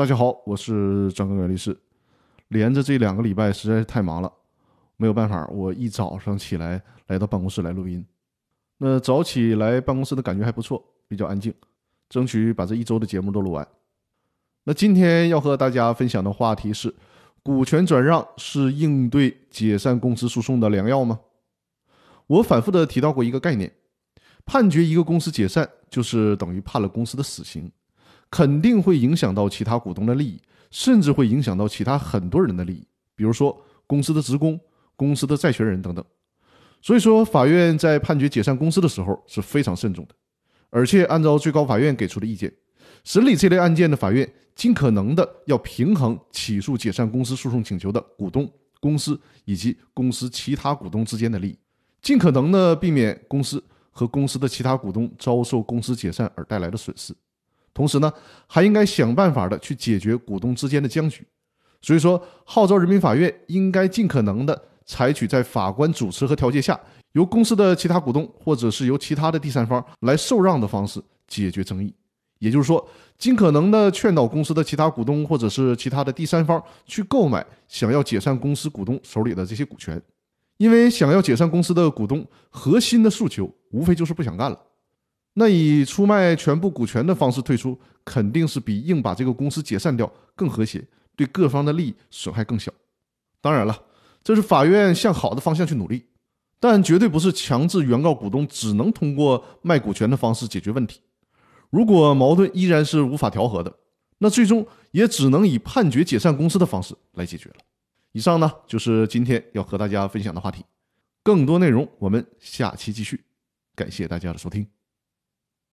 大家好，我是张根源律师。连着这两个礼拜实在是太忙了，没有办法，我一早上起来来到办公室来录音。那早起来办公室的感觉还不错，比较安静，争取把这一周的节目都录完。那今天要和大家分享的话题是：股权转让是应对解散公司诉讼的良药吗？我反复的提到过一个概念，判决一个公司解散，就是等于判了公司的死刑，肯定会影响到其他股东的利益。甚至会影响到其他很多人的利益，比如说公司的职工、公司的债权人等等。所以说，法院在判决解散公司的时候是非常慎重的，而且按照最高法院给出的意见，审理这类案件的法院尽可能的要平衡起诉解散公司诉讼请求的股东、公司以及公司其他股东之间的利益，尽可能的避免公司和公司的其他股东遭受公司解散而带来的损失。同时呢，还应该想办法的去解决股东之间的僵局，所以说号召人民法院应该尽可能的采取在法官主持和调解下，由公司的其他股东或者是由其他的第三方来受让的方式解决争议。也就是说，尽可能的劝导公司的其他股东或者是其他的第三方去购买想要解散公司股东手里的这些股权，因为想要解散公司的股东核心的诉求无非就是不想干了。那以出卖全部股权的方式退出，肯定是比硬把这个公司解散掉更和谐，对各方的利益损害更小。当然了，这是法院向好的方向去努力，但绝对不是强制原告股东只能通过卖股权的方式解决问题。如果矛盾依然是无法调和的，那最终也只能以判决解散公司的方式来解决了。以上呢，就是今天要和大家分享的话题。更多内容我们下期继续。感谢大家的收听。